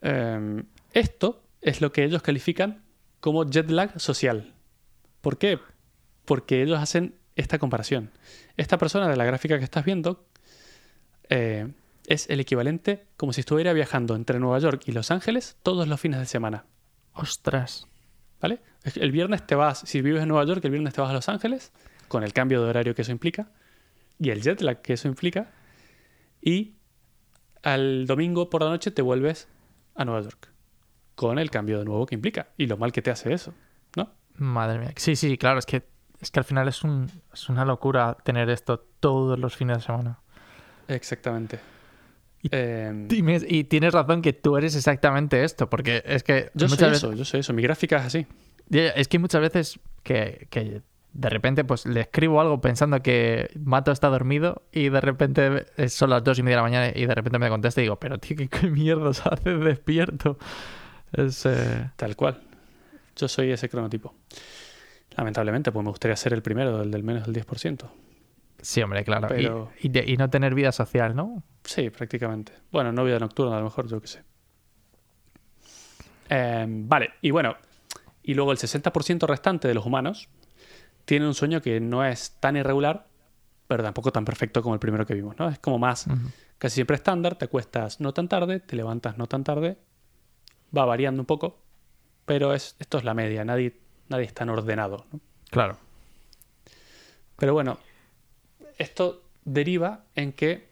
em, esto es lo que ellos califican como jet lag social. ¿Por qué? Porque ellos hacen esta comparación. Esta persona de la gráfica que estás viendo eh, es el equivalente como si estuviera viajando entre Nueva York y Los Ángeles todos los fines de semana. Ostras. ¿Vale? El viernes te vas, si vives en Nueva York, el viernes te vas a Los Ángeles, con el cambio de horario que eso implica, y el jet lag que eso implica, y al domingo por la noche te vuelves a Nueva York, con el cambio de nuevo que implica, y lo mal que te hace eso, ¿no? Madre mía. Sí, sí, claro, es que, es que al final es, un, es una locura tener esto todos los fines de semana. Exactamente. Y- Em, Y, tienes razón que tú eres exactamente esto, porque es que yo soy veces, eso, yo soy eso. Mi gráfica es así. Es que muchas veces que, que de repente pues le escribo algo pensando que Mato está dormido y de repente es- son las dos y media de la mañana y de repente me contesta y digo, pero tío, ¿qué, qué mierda se hace despierto? Es, eh, Tal cual. Yo soy ese cronotipo. Lamentablemente, pues me gustaría ser el primero, el del menos del 10%. Sí, hombre, claro. Y- Pero- Y, de- y no tener vida social, ¿no? Sí, prácticamente. Bueno, no vida nocturna, a lo mejor, yo qué sé. Em, vale, y bueno, y luego el 60% restante de los humanos tiene un sueño que no es tan irregular, pero tampoco tan perfecto como el primero que vimos, ¿no? Es como más, casi siempre estándar, te acuestas no tan tarde, te levantas no tan tarde, va variando un poco, pero es, esto es la media, nadie, nadie es tan ordenado, ¿no? Claro. Pero bueno, esto deriva en que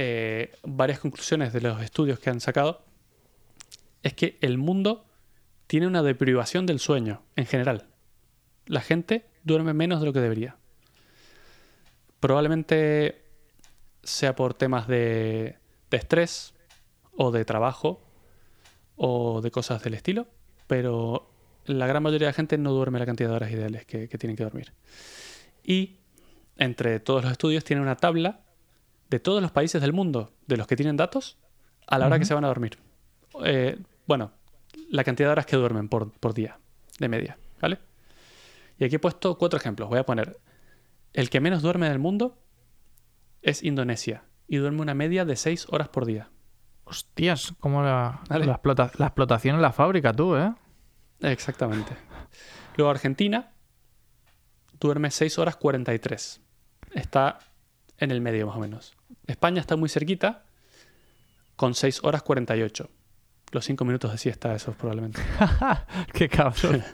eh, varias conclusiones de los estudios que han sacado es que el mundo tiene una deprivación del sueño en general. La gente duerme menos de lo que debería. Probablemente sea por temas de, estrés o de trabajo o de cosas del estilo, pero la gran mayoría de la gente no duerme la cantidad de horas ideales que, que tienen que dormir. Y entre todos los estudios tiene una tabla de todos los países del mundo, de los que tienen datos, a la hora que se van a dormir. Eh, bueno, la cantidad de horas que duermen por, por día, de media, ¿vale? Y aquí he puesto cuatro ejemplos. Voy a poner, el que menos duerme del mundo es Indonesia, y duerme una media de seis horas por día. Hostias, como la, Vale. la, explota- la explotación en la fábrica, tú, ¿eh? Exactamente. Luego Argentina duerme 6 horas 43. Está en el medio más o menos. España está muy cerquita con 6 horas 48. Los 5 minutos de siesta esos probablemente. Qué cabrón.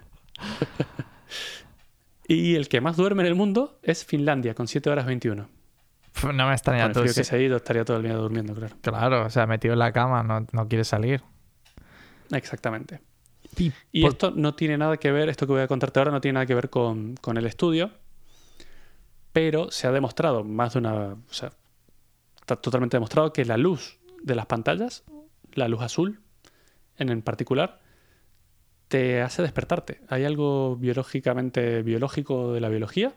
Y el que más duerme en el mundo es Finlandia con 7 horas 21. Pf, no me extraña frío sí. que se ha ido estaría todo el día durmiendo, claro. Claro, o sea, metido en la cama, no, no quiere salir. Exactamente. Y, Y por- esto no tiene nada que ver, esto que voy a contarte ahora no tiene nada que ver con, con el estudio, pero se ha demostrado más de una, o sea, está totalmente demostrado que la luz de las pantallas, la luz azul en, en particular, te hace despertarte. Hay algo biológicamente biológico de la biología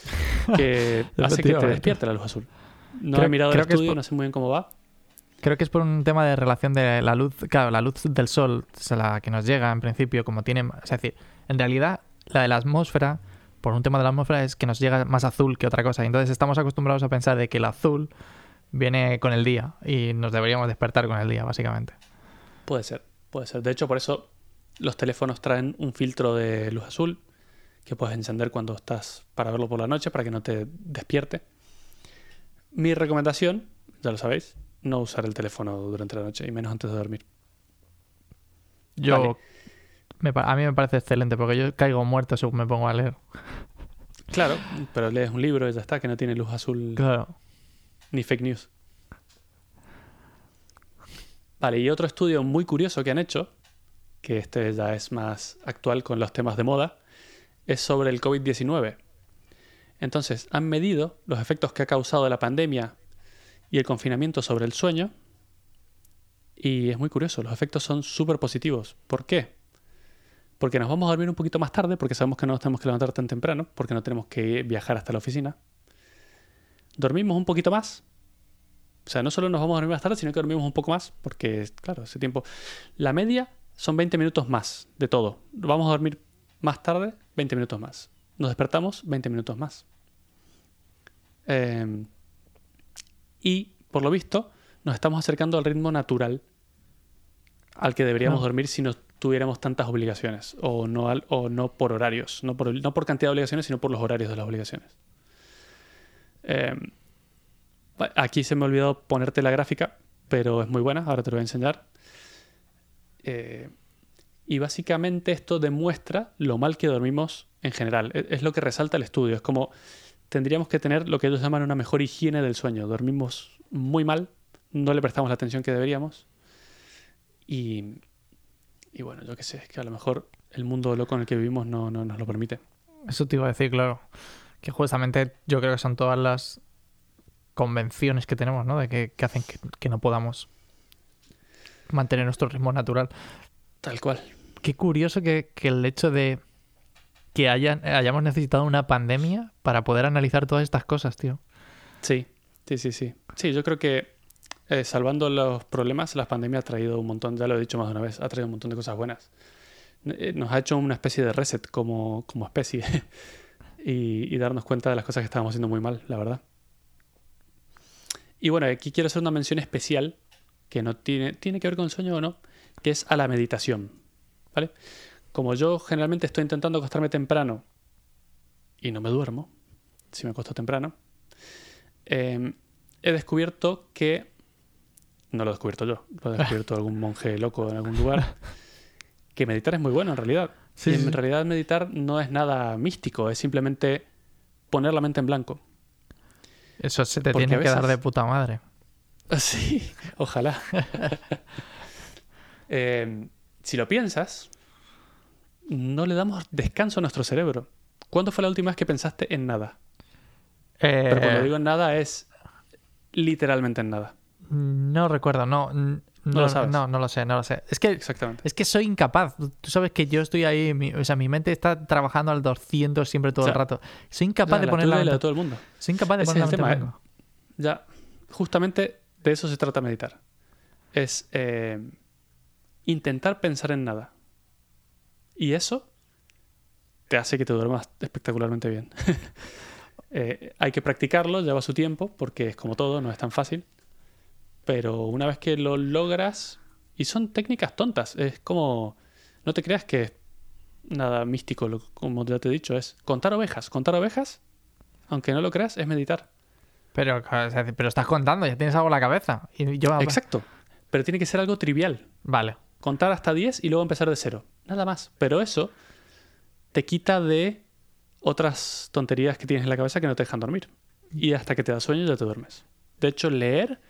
que hace que te despierte la luz azul. No Creo- he mirado el estudio, por- no sé muy bien cómo va. Creo que es por un tema de relación de la luz, claro, la luz del sol, la que nos llega en principio, como tiene, es decir, en realidad la de la atmósfera, por un tema de la atmósfera es que nos llega más azul que otra cosa. Entonces estamos acostumbrados a pensar de que el azul viene con el día y nos deberíamos despertar con el día, básicamente. Puede ser, puede ser. De hecho, por eso los teléfonos traen un filtro de luz azul que puedes encender cuando estás para verlo por la noche para que no te despierte. Mi recomendación, ya lo sabéis, no usar el teléfono durante la noche y menos antes de dormir. Yo. Me a mí me parece excelente porque yo caigo muerto según me pongo a leer. Claro, pero lees un libro y ya está, que no tiene luz azul Claro. ni fake news. Vale, y otro estudio muy curioso que han hecho, que este ya es más actual con los temas de moda, es sobre el COVID-19. Entonces, han medido los efectos que ha causado la pandemia y el confinamiento sobre el sueño. Y es muy curioso, los efectos son súper positivos. ¿Por qué? Porque nos vamos a dormir un poquito más tarde, porque sabemos que no nos tenemos que levantar tan temprano, porque no tenemos que viajar hasta la oficina. Dormimos un poquito más. O sea, no solo nos vamos a dormir más tarde, sino que dormimos un poco más, porque, claro, ese tiempo... La media son 20 minutos más de todo. Vamos a dormir más tarde, 20 minutos más. Nos despertamos, 20 minutos más. Eh, y, por lo visto, nos estamos acercando al ritmo natural al que deberíamos Ah. dormir si no tuviéramos tantas obligaciones, o no, o no por horarios, no por, no por cantidad de obligaciones, sino por los horarios de las obligaciones. Eh, Aquí se me olvidó ponerte la gráfica, pero es muy buena, ahora te lo voy a enseñar. Eh, y básicamente esto demuestra lo mal que dormimos en general. E-, es lo que resalta el estudio. Es como tendríamos que tener lo que ellos llaman una mejor higiene del sueño. Dormimos muy mal, no le prestamos la atención que deberíamos. Y, y bueno, yo qué sé, es que a lo mejor el mundo loco en el que vivimos no, no nos lo permite. Eso te iba a decir, claro. Que justamente yo creo que son todas las convenciones que tenemos, ¿no? De que, que hacen que, que no podamos mantener nuestro ritmo natural. Tal cual. Qué curioso que, que el hecho de que hayan, hayamos necesitado una pandemia para poder analizar todas estas cosas, tío. Sí, sí, sí, sí. Sí, yo creo que eh, salvando los problemas, la pandemia ha traído un montón, ya lo he dicho más de una vez, ha traído un montón de cosas buenas. Eh, Nos ha hecho una especie de reset como, especie y, y darnos cuenta de las cosas que estábamos haciendo muy mal, la verdad. Y bueno, aquí quiero hacer una mención especial que no tiene, tiene que ver con sueño o no, que es a la meditación. ¿Vale? Como yo generalmente estoy intentando acostarme temprano y no me duermo, si me acuesto temprano, eh, he descubierto que. No lo he descubierto yo, lo ha descubierto algún monje loco en algún lugar. Que meditar es muy bueno en realidad. Sí, y sí, en sí. realidad meditar no es nada místico, es simplemente poner la mente en blanco. Eso se te Porque tiene que dar de puta madre. Sí, ojalá. Eh, si lo piensas, no le damos descanso a nuestro cerebro. ¿Cuándo fue la última vez que pensaste en nada? Pero cuando Eh, digo en nada es literalmente en nada. No recuerdo, no. n- No, lo sabes. no, no lo sé, no lo sé. Es que Exactamente. Es que soy incapaz. Tú sabes que yo estoy ahí, mi- o sea, mi mente está trabajando al 200 siempre todo O sea, el rato. Soy incapaz Ya, de la poner la la de mente. todo el mundo. Soy incapaz de poner la mente tema, ¿eh? Ya, justamente de eso se trata meditar. Es eh, intentar pensar en nada. Y eso te hace que te duermas espectacularmente bien. Eh, hay que practicarlo, lleva su tiempo, porque es como todo, no es tan fácil. Pero una vez que lo logras, y son técnicas tontas, es como, no te creas que es nada místico, lo- como ya te he dicho, es contar ovejas. Contar ovejas, aunque no lo creas, es meditar. Pero, o sea, pero estás contando, ya tienes algo en la cabeza. Y yo, Exacto. Pero tiene que ser algo trivial. Vale. Contar hasta 10 y luego empezar de cero. Nada más. Pero eso te quita de otras tonterías que tienes en la cabeza que no te dejan dormir. Y hasta que te da sueño ya te duermes. De hecho, leer,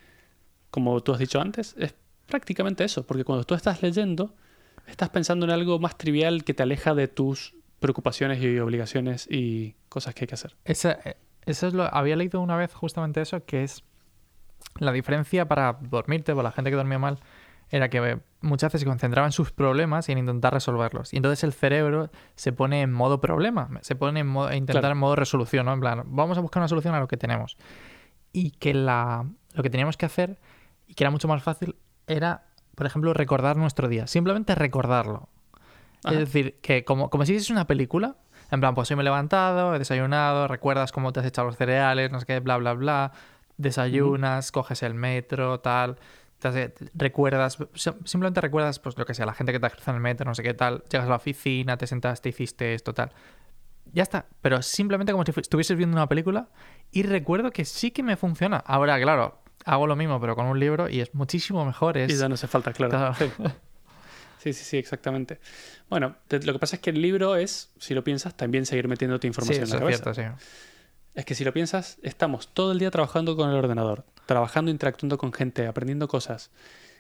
como tú has dicho antes, es prácticamente eso. Porque cuando tú estás leyendo, estás pensando en algo más trivial que te aleja de tus preocupaciones y obligaciones y cosas que hay que hacer. Esa- eh, eso es lo. Había leído una vez justamente eso, que es la diferencia para dormirte, para la gente que dormía mal, era que muchas veces se concentraba en sus problemas y en intentar resolverlos. Y entonces el cerebro se pone en modo problema, se pone en modo, intentar Claro. en modo resolución, ¿no? En plan, vamos a buscar una solución a lo que tenemos. Y que la, lo que teníamos que hacer, y que era mucho más fácil, era, por ejemplo, recordar nuestro día. Simplemente recordarlo. Ajá. Es decir, que como, como si hiciese una película, en plan, pues hoy me he levantado, he desayunado, recuerdas cómo te has echado los cereales, no sé qué, bla, bla, bla, desayunas, coges el metro, tal, te recuerdas, sim- simplemente recuerdas, pues lo que sea, la gente que te ha cruzado en el metro, no sé qué tal, llegas a la oficina, te sentaste, hiciste esto, tal. Ya está, pero simplemente como si estuvieses viendo una película y recuerdo que sí que me funciona. Ahora, claro, hago lo mismo, pero con un libro y es muchísimo mejor. Es... Y ya no hace falta, claro. Claro. Sí. sí, sí, sí, exactamente. Bueno, te- lo que pasa es que el libro es, si lo piensas, también seguir metiéndote información en la es cabeza. cierto, sí. Es que si lo piensas, estamos todo el día trabajando con el ordenador, trabajando, interactuando con gente, aprendiendo cosas.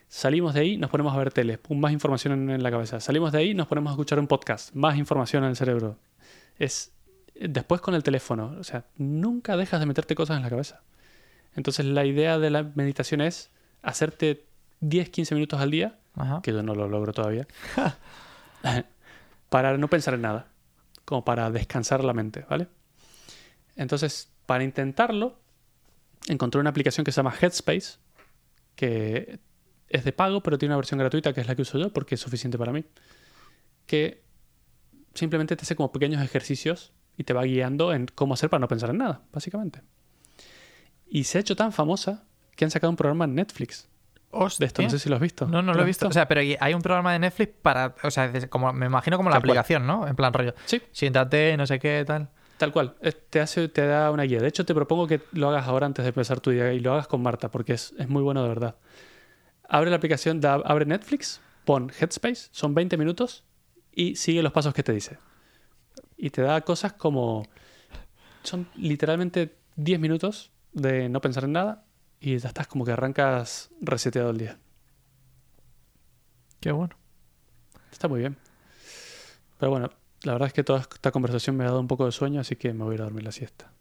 Salimos de ahí, nos ponemos a ver tele, pum, más información en, en la cabeza. Salimos de ahí, nos ponemos a escuchar un podcast, más información en el cerebro. Es después con el teléfono, o sea, nunca dejas de meterte cosas en la cabeza. Entonces la idea de la meditación es hacerte 10, 15 minutos al día, Ajá. que yo no lo logro todavía, para no pensar en nada, como para descansar la mente, ¿vale? Entonces, para intentarlo, encontré una aplicación que se llama Headspace, que es de pago, pero tiene una versión gratuita que es la que uso yo porque es suficiente para mí, que simplemente te hace como pequeños ejercicios y te va guiando en cómo hacer para no pensar en nada, básicamente. Y se ha hecho tan famosa que han sacado un programa en Netflix de esto, no sé si lo has visto. No, no ¿Lo he visto. O sea, pero hay un programa de Netflix para. O sea, como, me imagino como la Tal cual. aplicación, ¿no? En plan rollo. Sí. Siéntate, no sé qué, tal. Tal cual, te, hace, te da una guía. De hecho, te propongo que lo hagas ahora antes de empezar tu día y lo hagas con Marta, porque es, es muy bueno de verdad. Abre la aplicación, abre Netflix, pon Headspace, son 20 minutos y sigue los pasos que te dice. Y te da cosas como... Son literalmente 10 minutos de no pensar en nada y ya estás como que arrancas reseteado el día. Qué bueno. Está muy bien. Pero bueno, la verdad es que toda esta conversación me ha dado un poco de sueño, así que me voy a ir a dormir la siesta.